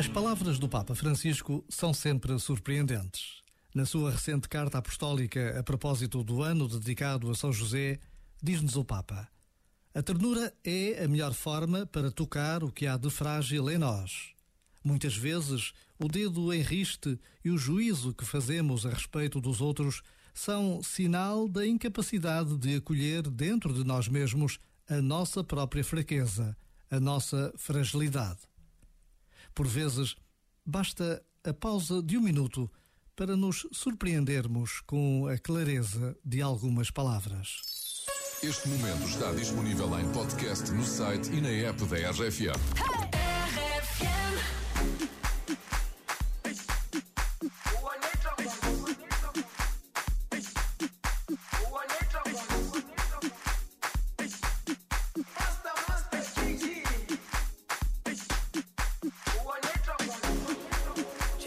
As palavras do Papa Francisco são sempre surpreendentes. Na sua recente carta apostólica a propósito do ano dedicado a São José, diz-nos o Papa: A ternura é a melhor forma para tocar o que há de frágil em nós. Muitas vezes, o dedo enriste e o juízo que fazemos a respeito dos outros são sinal da incapacidade de acolher dentro de nós mesmos a nossa própria fraqueza, a nossa fragilidade. Por vezes, basta a pausa de um minuto para nos surpreendermos com a clareza de algumas palavras. Este momento está disponível em podcast no site e na app da RFM.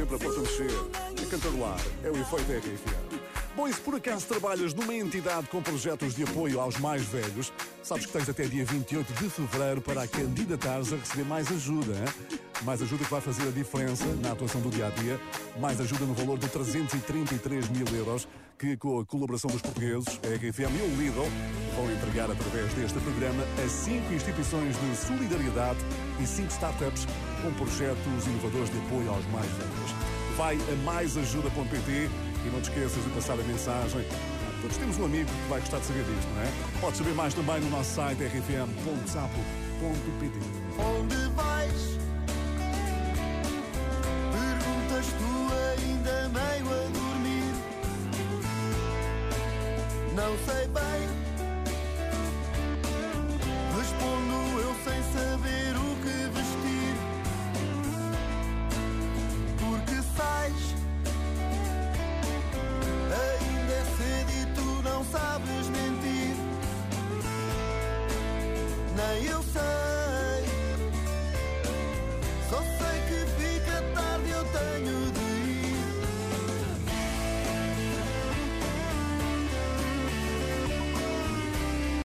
Sempre a fortalecer, a cantarolar, é o efeito RFM. Bom, e se por acaso trabalhas numa entidade com projetos de apoio aos mais velhos, sabes que tens até dia 28 de fevereiro para candidatares a receber mais ajuda. hein? Mais ajuda que vai fazer a diferença na atuação do dia a dia. Mais ajuda no valor de 333 mil euros, que com a colaboração dos portugueses, a RFM e o Lidl, vão entregar através deste programa a cinco instituições de solidariedade e cinco startups com projetos inovadores de apoio aos mais velhos. Vai a maisajuda.pt e não te esqueças de passar a mensagem. Todos temos um amigo que vai gostar de saber disto, não é? Podes saber mais também no nosso site rfm.sapo.pt. Onde vais? Perguntas tu ainda meio a dormir. Não sei bem.